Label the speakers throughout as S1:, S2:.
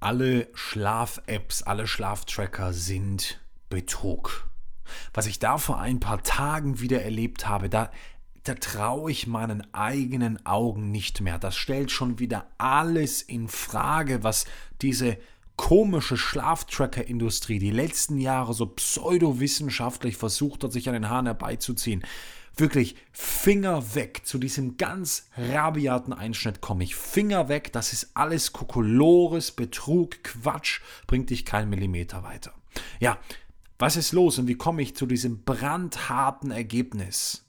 S1: alle Schlaf-Apps, alle Schlaftracker sind Betrug. Was ich da vor ein paar Tagen wieder erlebt habe, da, da traue ich meinen eigenen Augen nicht mehr. Das stellt schon wieder alles in Frage, was diese komische Schlaftracker-Industrie die letzten Jahre so pseudowissenschaftlich versucht hat, sich an den Haaren herbeizuziehen. Wirklich Finger weg. Zu diesem ganz rabiaten Einschnitt komme ich. Finger weg. Das ist alles Kokolores, Betrug, Quatsch. Bringt dich keinen Millimeter weiter. Ja, was ist los und wie komme ich zu diesem brandharten Ergebnis?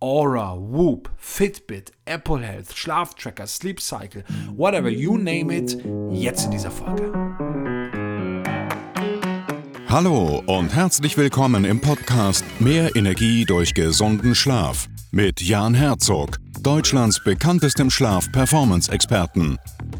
S1: Aura, Whoop, Fitbit, Apple Health, Schlaftracker, Sleep Cycle, whatever, you name it, jetzt in dieser Folge.
S2: Hallo und herzlich willkommen im Podcast Mehr Energie durch gesunden Schlaf mit Jan Herzog, Deutschlands bekanntestem Schlaf-Performance-Experten.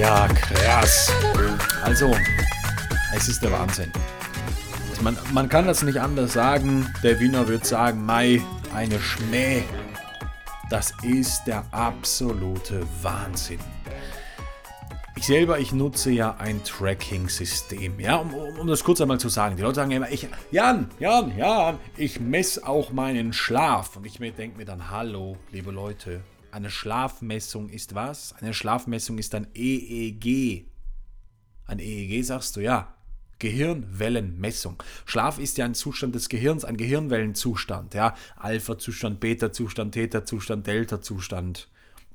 S1: Ja, krass. Also, es ist der Wahnsinn. Man, man kann das nicht anders sagen. Der Wiener wird sagen, Mai, eine Schmäh. Das ist der absolute Wahnsinn. Ich selber, ich nutze ja ein Tracking-System. Ja, um, um, das kurz einmal zu sagen. Die Leute sagen immer, ich, Jan, Jan, Jan, ich messe auch meinen Schlaf. Und ich denke mir dann, hallo, liebe Leute, eine Schlafmessung ist was? Eine Schlafmessung ist ein EEG. Ein EEG sagst du, ja. Gehirnwellenmessung. Schlaf ist ja ein Zustand des Gehirns, ein Gehirnwellenzustand. Ja? Alpha-Zustand, Beta-Zustand, Theta-Zustand, Delta-Zustand.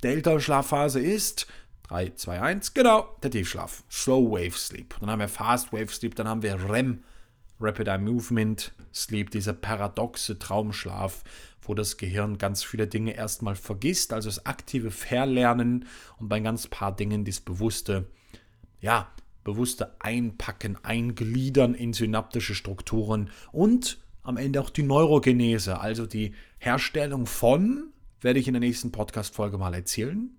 S1: Delta-Schlafphase ist 3, 2, 1, genau, der Tiefschlaf. Slow Wave Sleep. Dann haben wir Fast Wave Sleep, dann haben wir REM, Rapid Eye Movement Sleep, dieser paradoxe Traumschlaf, wo das Gehirn ganz viele Dinge erstmal vergisst, also das aktive Verlernen und bei ganz paar Dingen das bewusste, ja, bewusste Einpacken, Eingliedern in synaptische Strukturen und am Ende auch die Neurogenese, also die Herstellung von, werde ich in der nächsten Podcast-Folge mal erzählen,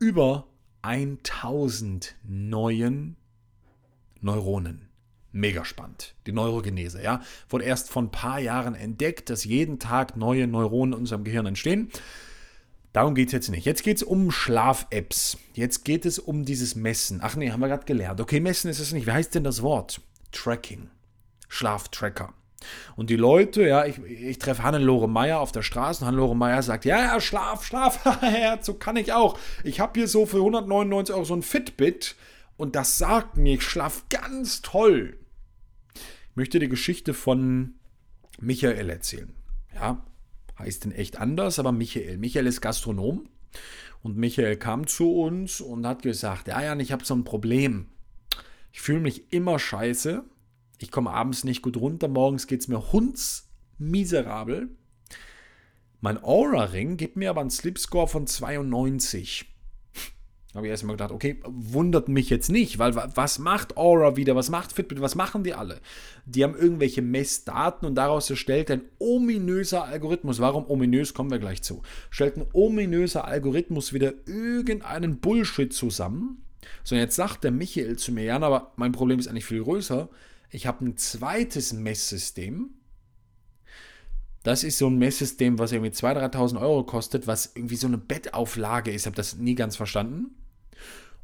S1: über 1000 neuen Neuronen. Mega spannend. Die Neurogenese, ja. Wurde erst vor ein paar Jahren entdeckt, dass jeden Tag neue Neuronen in unserem Gehirn entstehen. Darum geht es jetzt nicht. Jetzt geht es um Schlaf-Apps. Jetzt geht es um dieses Messen. Ach nee, haben wir gerade gelernt. Okay, Messen ist es nicht. Wie heißt denn das Wort? Tracking. Schlaftracker. Und die Leute, ja, ich, ich treffe Hannelore Meyer auf der Straße und Hannelore Meyer sagt, ja, ja, Schlaf, Schlaf, so kann ich auch. Ich habe hier so für 199 Euro so ein Fitbit und das sagt mir, ich schlaf ganz toll möchte die Geschichte von Michael erzählen. Ja, heißt in echt anders, aber Michael. Michael ist Gastronom und Michael kam zu uns und hat gesagt, ja, Jan, ich habe so ein Problem. Ich fühle mich immer scheiße. Ich komme abends nicht gut runter. Morgens geht es mir hundsmiserabel. Mein Aura-Ring gibt mir aber einen Sleep-Score von 92. Habe ich erstmal gedacht, okay, wundert mich jetzt nicht, weil was macht Aura wieder, was macht Fitbit, was machen die alle? Die haben irgendwelche Messdaten und daraus erstellt ein ominöser Algorithmus. Warum ominös, kommen wir gleich zu. Stellt ein ominöser Algorithmus wieder irgendeinen Bullshit zusammen. So, jetzt sagt der Michael zu mir, ja, aber mein Problem ist eigentlich viel größer. Ich habe ein zweites Messsystem, das ist so ein Messsystem, was irgendwie 2.000, 3.000 Euro kostet, was irgendwie so eine Bettauflage ist. Ich habe das nie ganz verstanden.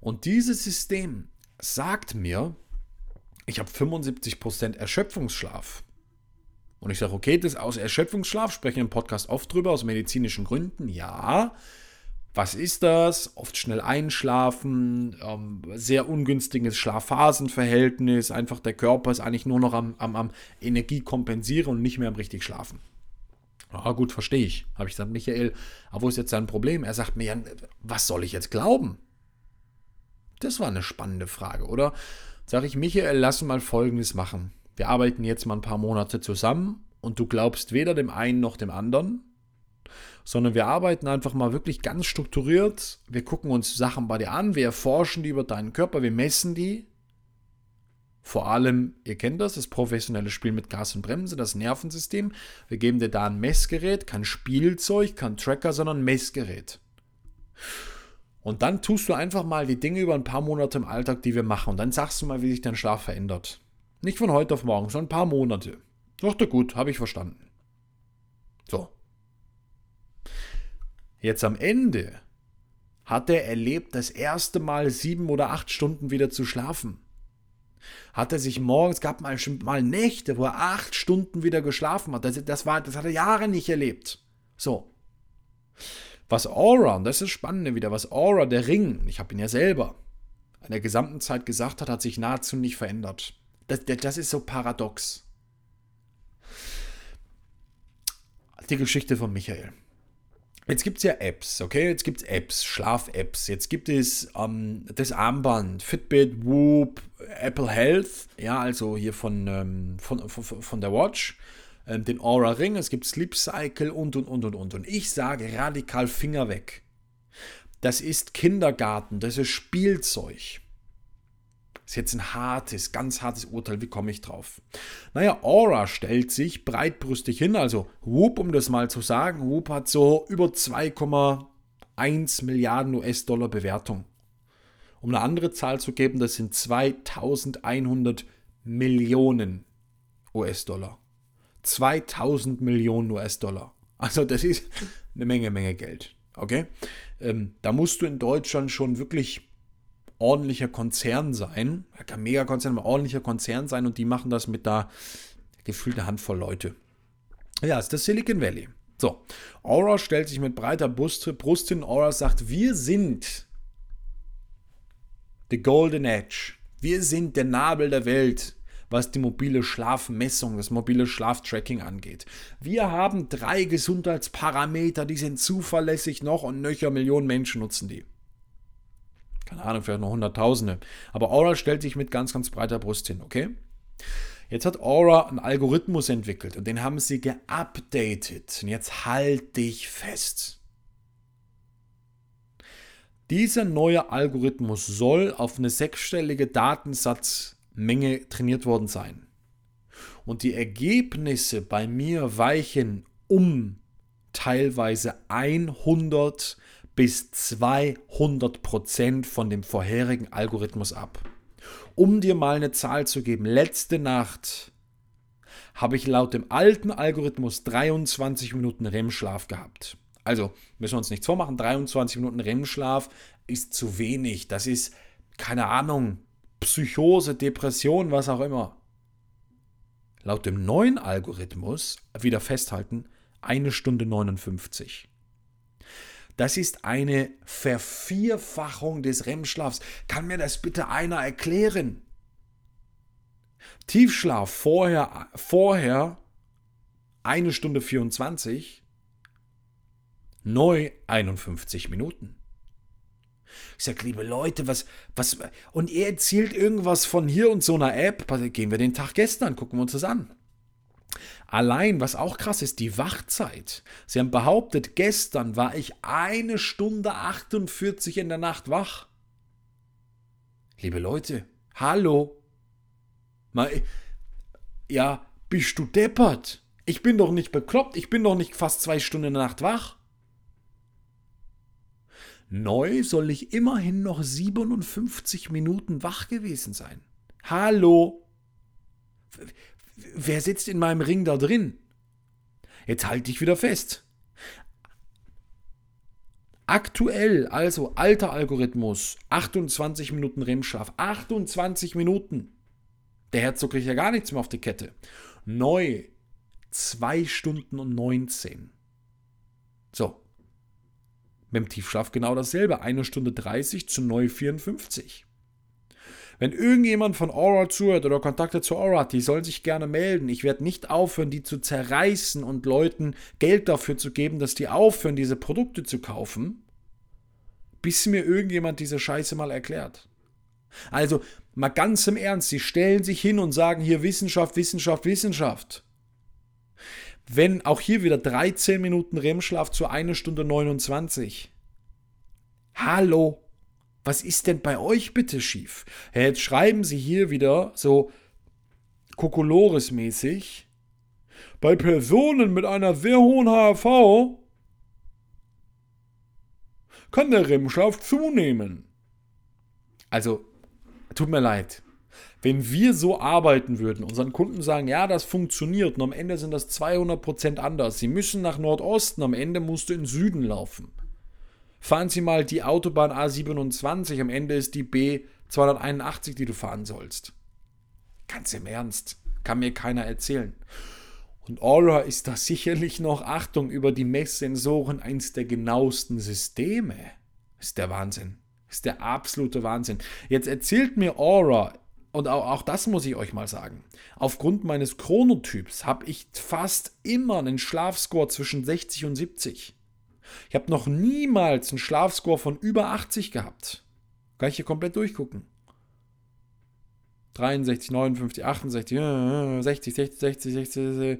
S1: Und dieses System sagt mir, ich habe 75% Erschöpfungsschlaf. Und ich sage, okay, das aus Erschöpfungsschlaf, spreche im Podcast oft drüber, aus medizinischen Gründen, ja. Was ist das? Oft schnell einschlafen, ähm, sehr ungünstiges Schlafphasenverhältnis, einfach der Körper ist eigentlich nur noch am, am, am Energie kompensieren und nicht mehr am richtig schlafen. Ah, gut, verstehe ich. Habe ich gesagt, Michael, aber wo ist jetzt sein Problem? Er sagt mir, was soll ich jetzt glauben? Das war eine spannende Frage, oder? Sag ich, Michael, lass mal Folgendes machen. Wir arbeiten jetzt mal ein paar Monate zusammen und du glaubst weder dem einen noch dem anderen. sondern wir arbeiten einfach mal wirklich ganz strukturiert. Wir gucken uns Sachen bei dir an, wir erforschen die über deinen Körper, wir messen die. Vor allem, ihr kennt das, das professionelle Spiel mit Gas und Bremse, das Nervensystem. Wir geben dir da ein Messgerät, kein Spielzeug, kein Tracker, sondern ein Messgerät. Und dann tust du einfach mal die Dinge über ein paar Monate im Alltag, die wir machen. Und dann sagst du mal, wie sich dein Schlaf verändert. Nicht von heute auf morgen, sondern ein paar Monate. Doch, gut, habe ich verstanden. So. Jetzt am Ende hat er erlebt, das erste Mal sieben oder acht Stunden wieder zu schlafen. Hat er sich morgens, gab mal, mal Nächte, wo er acht Stunden wieder geschlafen hat. Das, das, war, das hat er Jahre nicht erlebt. So. Was Aura, und das ist das Spannende wieder, was Aura, der Ring, ich habe ihn ja selber, in der gesamten Zeit gesagt hat, hat sich nahezu nicht verändert. Das, das ist so paradox. Die Geschichte von Michael. Jetzt gibt es ja Apps, okay? Jetzt gibt es Apps, Schlaf-Apps. Jetzt gibt es ähm, das Armband, Fitbit, Whoop, Apple Health, ja, also hier von, ähm, von, von, von der Watch ähm, den Aura Ring, es gibt Sleep Cycle und und und und und. Und ich sage radikal Finger weg. Das ist Kindergarten, das ist Spielzeug. Das ist jetzt ein hartes, ganz hartes Urteil. Wie komme ich drauf? Naja, Aura stellt sich breitbrüstig hin. Also Whoop, um das mal zu sagen, Whoop hat so über 2,1 Milliarden US-Dollar Bewertung. Um eine andere Zahl zu geben, das sind 2100 Millionen US-Dollar. 2000 Millionen US-Dollar. Also das ist eine Menge, Menge Geld. Okay? Ähm, da musst du in Deutschland schon wirklich ordentlicher Konzern sein. Kein Megakonzern, aber ordentlicher Konzern sein und die machen das mit da gefühlte Handvoll Leute. Ja, ist das Silicon Valley. So, Aura stellt sich mit breiter Brust, Brust hin. Aura sagt, wir sind the Golden Edge. Wir sind der Nabel der Welt was die mobile Schlafmessung, das mobile Schlaftracking angeht. Wir haben drei Gesundheitsparameter, die sind zuverlässig noch und nöcher Millionen Menschen nutzen die. Keine Ahnung, vielleicht noch Hunderttausende. Aber Aura stellt sich mit ganz, ganz breiter Brust hin, okay? Jetzt hat Aura einen Algorithmus entwickelt und den haben sie geupdatet. Und jetzt halt dich fest. Dieser neue Algorithmus soll auf eine sechsstellige Datensatz Menge trainiert worden sein. Und die Ergebnisse bei mir weichen um teilweise 100 bis 200 Prozent von dem vorherigen Algorithmus ab. Um dir mal eine Zahl zu geben, letzte Nacht habe ich laut dem alten Algorithmus 23 Minuten REM-Schlaf gehabt. Also müssen wir uns nichts vormachen, 23 Minuten REM-Schlaf ist zu wenig. Das ist, keine Ahnung, Psychose, Depression, was auch immer. Laut dem neuen Algorithmus, wieder festhalten, eine Stunde 59. Das ist eine Vervierfachung des REM-Schlafs. Kann mir das bitte einer erklären? Tiefschlaf vorher, vorher eine Stunde 24, neu 51 Minuten. Ich sage, liebe Leute, was, was, und er erzählt irgendwas von hier und so einer App. Gehen wir den Tag gestern, gucken wir uns das an. Allein, was auch krass ist, die Wachzeit. Sie haben behauptet, gestern war ich eine Stunde 48 in der Nacht wach. Liebe Leute, hallo. Mal, ja, bist du deppert? Ich bin doch nicht bekloppt, ich bin doch nicht fast zwei Stunden in der Nacht wach. Neu soll ich immerhin noch 57 Minuten wach gewesen sein. Hallo? Wer sitzt in meinem Ring da drin? Jetzt halte ich wieder fest. Aktuell, also alter Algorithmus, 28 Minuten REM-Schlaf. 28 Minuten. Der Herzog kriegt ja gar nichts mehr auf die Kette. Neu 2 Stunden und 19. So, dem Tiefschlaf genau dasselbe. Eine Stunde 30 zu neu 54. Wenn irgendjemand von Aura zuhört oder Kontakte zu Aura hat, die soll sich gerne melden. Ich werde nicht aufhören, die zu zerreißen und Leuten Geld dafür zu geben, dass die aufhören, diese Produkte zu kaufen, bis mir irgendjemand diese Scheiße mal erklärt. Also mal ganz im Ernst, sie stellen sich hin und sagen hier Wissenschaft, Wissenschaft, Wissenschaft. Wenn auch hier wieder 13 Minuten REM-Schlaf zu 1 Stunde 29. Hallo, was ist denn bei euch bitte schief? Jetzt schreiben sie hier wieder so Kokolores-mäßig. Bei Personen mit einer sehr hohen HRV kann der REM-Schlaf zunehmen. Also, tut mir leid. Wenn wir so arbeiten würden, unseren Kunden sagen, ja, das funktioniert und am Ende sind das 200% anders. Sie müssen nach Nordosten, am Ende musst du in Süden laufen. Fahren Sie mal die Autobahn A27, am Ende ist die B281, die du fahren sollst. Ganz im Ernst, kann mir keiner erzählen. Und Aura ist da sicherlich noch, Achtung, über die Messsensoren eins der genauesten Systeme. Ist der Wahnsinn. Ist der absolute Wahnsinn. Jetzt erzählt mir Aura, und auch, auch das muss ich euch mal sagen, aufgrund meines Chronotyps habe ich fast immer einen Schlafscore zwischen 60 und 70. Ich habe noch niemals einen Schlafscore von über 80 gehabt. Kann ich hier komplett durchgucken. 63, 59, 68, 60, 60, 60, 60,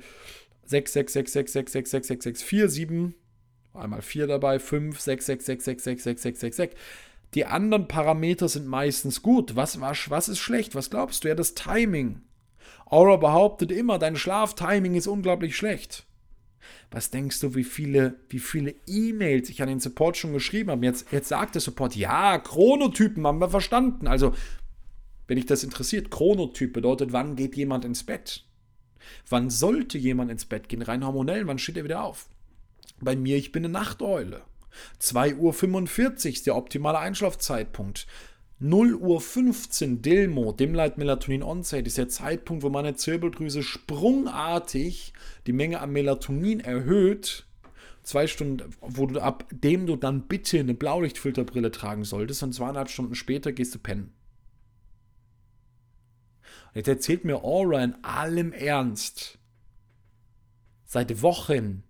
S1: 6, 6, 6, 6, 6, 6, 6, 6, 6, 4, 7, einmal 4 dabei, 5, 6, 6, 6, 6, 6, 6, 6, 6, 6. Die anderen Parameter sind meistens gut. Was, was, was ist schlecht? Was glaubst du? Ja, das Timing. Aura behauptet immer, dein Schlaftiming ist unglaublich schlecht. Was denkst du, wie viele, wie viele E-Mails ich an den Support schon geschrieben habe? Jetzt, jetzt sagt der Support, ja, Chronotypen haben wir verstanden. Also, wenn dich das interessiert, Chronotyp bedeutet, wann geht jemand ins Bett? Wann sollte jemand ins Bett gehen? Rein hormonell, wann steht er wieder auf? Bei mir, ich bin eine Nachteule. 2.45 Uhr ist der optimale Einschlafzeitpunkt. 0 Uhr 15 Dilmo, Dimlight Melatonin Onset, ist der Zeitpunkt, wo meine Zirbeldrüse sprungartig die Menge an Melatonin erhöht. Zwei Stunden, wo du, ab dem du dann bitte eine Blaulichtfilterbrille tragen solltest, und zweieinhalb Stunden später gehst du pennen. Und jetzt erzählt mir Aura in allem Ernst, seit Wochen,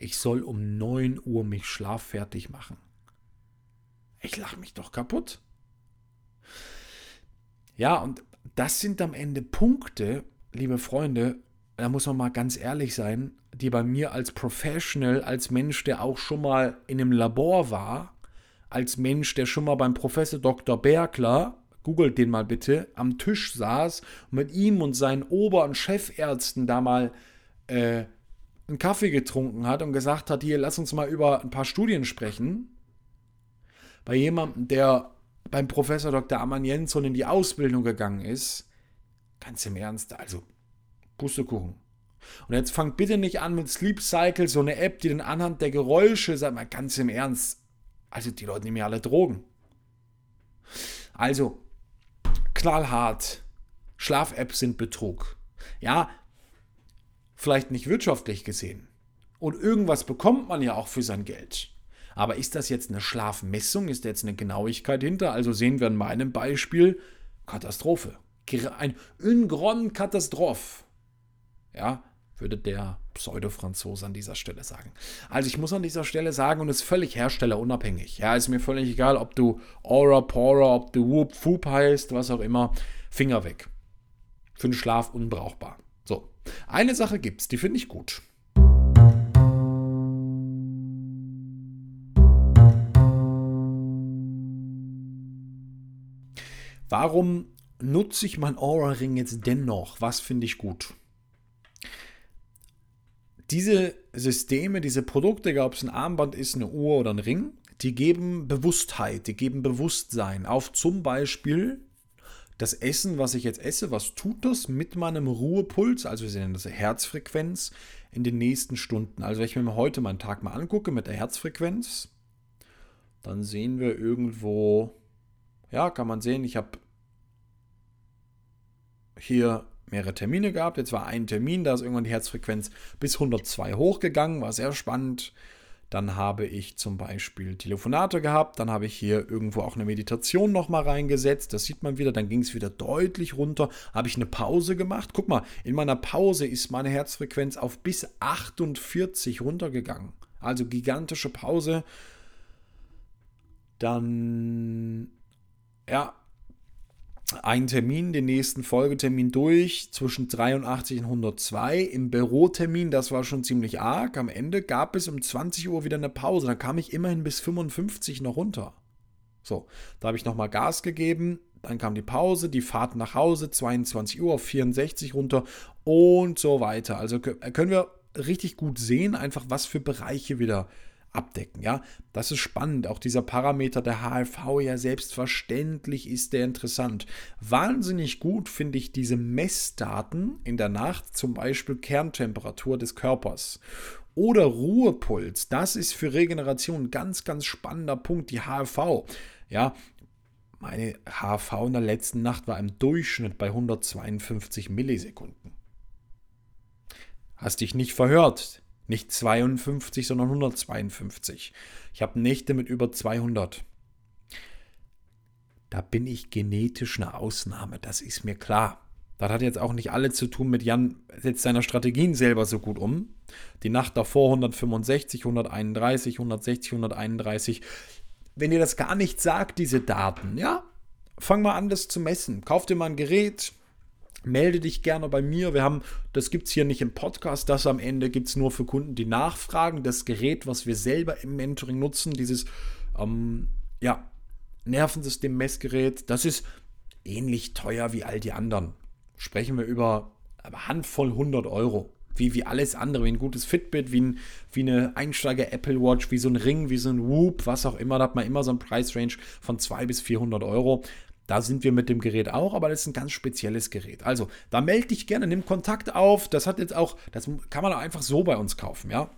S1: ich soll um 9 Uhr mich schlaffertig machen. Ich lache mich doch kaputt. Ja, und das sind am Ende Punkte, liebe Freunde, da muss man mal ganz ehrlich sein, die bei mir als Professional, als Mensch, der auch schon mal in einem Labor war, als Mensch, der schon mal beim Professor Dr. Bergler, googelt den mal bitte, am Tisch saß und mit ihm und seinen Ober- und Chefärzten da mal äh, einen Kaffee getrunken hat und gesagt hat, hier, lass uns mal über ein paar Studien sprechen. Bei jemandem, der beim Professor Dr. Amann Jensson in die Ausbildung gegangen ist, ganz im Ernst, also Pustekuchen. Und jetzt fangt bitte nicht an mit Sleep Cycle, so eine App, die dann anhand der Geräusche, sag mal ganz im Ernst, also die Leute nehmen ja alle Drogen. Also, knallhart, Schlaf-Apps sind Betrug. Ja, vielleicht nicht wirtschaftlich gesehen. Und irgendwas bekommt man ja auch für sein Geld. Aber ist das jetzt eine Schlafmessung? Ist da jetzt eine Genauigkeit hinter? Also sehen wir in meinem Beispiel Katastrophe. Ein Ungron Katastrophe. Ja, würde der Pseudo-Franzose an dieser Stelle sagen. Also ich muss an dieser Stelle sagen, und es ist völlig herstellerunabhängig. Ja, ist mir völlig egal, ob du Aura, Pora, ob du Whoop, Foop heißt, was auch immer. Finger weg. Für den Schlaf unbrauchbar. Eine Sache gibt's, die finde ich gut. Warum nutze ich mein Aura-Ring jetzt dennoch? Was finde ich gut? Diese Systeme, diese Produkte, egal ob es ein Armband ist, eine Uhr oder ein Ring, die geben Bewusstheit, die geben Bewusstsein auf zum Beispiel das Essen, was ich jetzt esse, was tut das mit meinem Ruhepuls, also wir sehen das Herzfrequenz in den nächsten Stunden. Also wenn ich mir heute meinen Tag mal angucke mit der Herzfrequenz, dann sehen wir irgendwo ja, kann man sehen, ich habe hier mehrere Termine gehabt. Jetzt war ein Termin, da ist irgendwann die Herzfrequenz bis 102 hochgegangen, war sehr spannend. Dann habe ich zum Beispiel Telefonate gehabt, dann habe ich hier irgendwo auch eine Meditation nochmal reingesetzt. Das sieht man wieder, dann ging es wieder deutlich runter. Habe ich eine Pause gemacht. Guck mal, in meiner Pause ist meine Herzfrequenz auf bis 48 runtergegangen. Also gigantische Pause. Dann ja, einen Termin, den nächsten Folgetermin durch, zwischen 83 und 102. Im Bürotermin, das war schon ziemlich arg. Am Ende gab es um 20 Uhr wieder eine Pause. Da kam ich immerhin bis 55 noch runter. So, da habe ich nochmal Gas gegeben. Dann kam die Pause, die Fahrt nach Hause, 22 Uhr auf 64 runter und so weiter. Also können wir richtig gut sehen, einfach was für Bereiche wieder abdecken. Ja, das ist spannend. Auch dieser Parameter der HFV, ja, selbstverständlich ist der interessant. Wahnsinnig gut finde ich diese Messdaten in der Nacht, zum Beispiel Kerntemperatur des Körpers. Oder Ruhepuls, das ist für Regeneration ein ganz, ganz spannender Punkt, die HFV. Ja, meine HV in der letzten Nacht war im Durchschnitt bei 152 Millisekunden. Hast dich nicht verhört. Nicht 52, sondern 152. Ich habe Nächte mit über 200. Da bin ich genetisch eine Ausnahme, das ist mir klar. Das hat jetzt auch nicht alle zu tun mit Jan setzt seine Strategien selber so gut um. Die Nacht davor 165, 131, 160, 131. Wenn ihr das gar nicht sagt, diese Daten, ja, fang mal an, das zu messen. Kauf dir mal ein Gerät, Melde dich gerne bei mir. Wir haben, das gibt es hier nicht im Podcast, das am Ende gibt es nur für Kunden, die nachfragen. Das Gerät, was wir selber im Mentoring nutzen, dieses ähm, ja, Nervensystem-Messgerät, das ist ähnlich teuer wie all die anderen. Sprechen wir über eine Handvoll 100 Euro. Wie, wie alles andere, wie ein gutes Fitbit, wie, ein, wie eine Einsteiger Apple Watch, wie so ein Ring, wie so ein Whoop, was auch immer. Da hat man immer so ein Preisrange von 200 bis 400 Euro. Da sind wir mit dem Gerät auch, aber das ist ein ganz spezielles Gerät. Also, da melde dich gerne, nimm Kontakt auf. Das hat jetzt auch, das kann man einfach so bei uns kaufen, ja.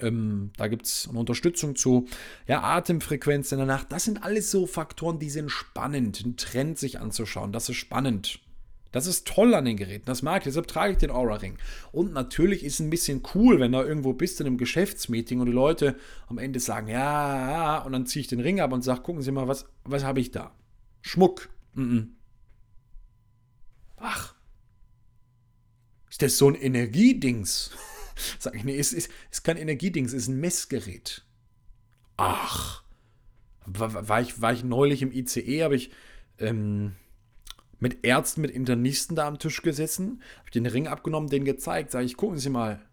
S1: Ähm, da gibt es eine Unterstützung zu ja, Atemfrequenz in der Nacht. Das sind alles so Faktoren, die sind spannend, einen Trend sich anzuschauen. Das ist spannend. Das ist toll an den Geräten, das mag ich, deshalb trage ich den Aura-Ring. Und natürlich ist es ein bisschen cool, wenn du irgendwo bist in einem Geschäftsmeeting und die Leute am Ende sagen, ja, ja, und dann ziehe ich den Ring ab und sage, gucken Sie mal, was, was habe ich da? Schmuck. Mm -mm. Ach. Ist das so ein Energiedings? Sag ich, nee, ist, ist, ist kein Energiedings, ist ein Messgerät. Ach. War, war, ich, war ich neulich im ICE, habe ich ähm, mit Ärzten, mit Internisten da am Tisch gesessen, habe den Ring abgenommen, den gezeigt, sage ich, gucken Sie mal,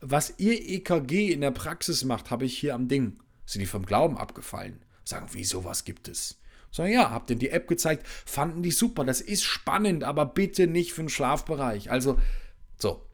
S1: was Ihr EKG in der Praxis macht, habe ich hier am Ding. Sind die vom Glauben abgefallen? Sagen, wie sowas gibt es? Sagen, ja, habt ihr die App gezeigt, fanden die super, das ist spannend, aber bitte nicht für den Schlafbereich. Also, so.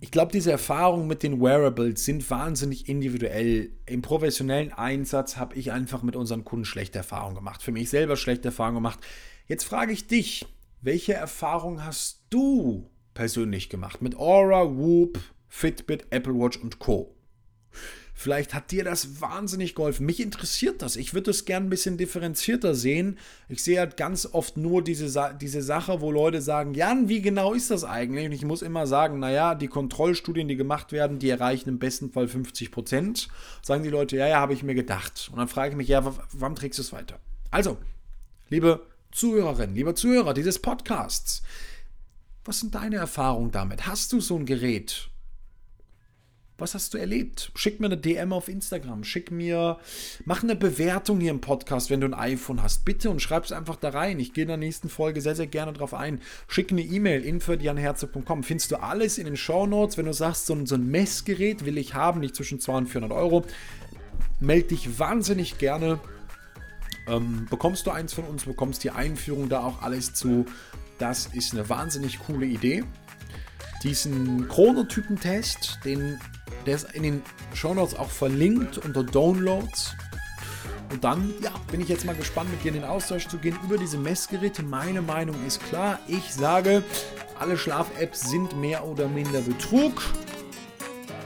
S1: Ich glaube, diese Erfahrungen mit den Wearables sind wahnsinnig individuell. Im professionellen Einsatz habe ich einfach mit unseren Kunden schlechte Erfahrungen gemacht. Für mich selber schlechte Erfahrungen gemacht. Jetzt frage ich dich, welche Erfahrung hast du persönlich gemacht. Mit Aura, Whoop, Fitbit, Apple Watch und Co. Vielleicht hat dir das wahnsinnig geholfen. Mich interessiert das. Ich würde es gerne ein bisschen differenzierter sehen. Ich sehe halt ganz oft nur diese, diese Sache, wo Leute sagen, Jan, wie genau ist das eigentlich? Und ich muss immer sagen, naja, die Kontrollstudien, die gemacht werden, die erreichen im besten Fall 50 Prozent. Sagen die Leute, ja, ja, habe ich mir gedacht. Und dann frage ich mich, ja, warum trägst du es weiter? Also, liebe Zuhörerinnen, liebe Zuhörer dieses Podcasts, was sind deine Erfahrungen damit? Hast du so ein Gerät? Was hast du erlebt? Schick mir eine DM auf Instagram. Schick mir, mach eine Bewertung hier im Podcast, wenn du ein iPhone hast. Bitte und schreib es einfach da rein. Ich gehe in der nächsten Folge sehr, sehr gerne drauf ein. Schick eine E-Mail, info.janherzog.com. Findest du alles in den Show Notes. Wenn du sagst, so ein, so ein Messgerät will ich haben, nicht zwischen 200 und 400 Euro, melde dich wahnsinnig gerne. Ähm, bekommst du eins von uns, bekommst die Einführung da auch alles zu. Das ist eine wahnsinnig coole Idee. Diesen Chronotypentest, den, der ist in den Shownotes auch verlinkt unter Downloads. Und dann, ja, bin ich jetzt mal gespannt, mit dir in den Austausch zu gehen über diese Messgeräte. Meine Meinung ist klar. Ich sage, alle Schlaf-Apps sind mehr oder minder Betrug.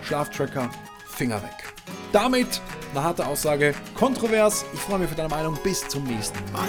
S1: Schlaftracker, Finger weg. Damit eine harte Aussage, kontrovers. Ich freue mich für deine Meinung. Bis zum nächsten Mal.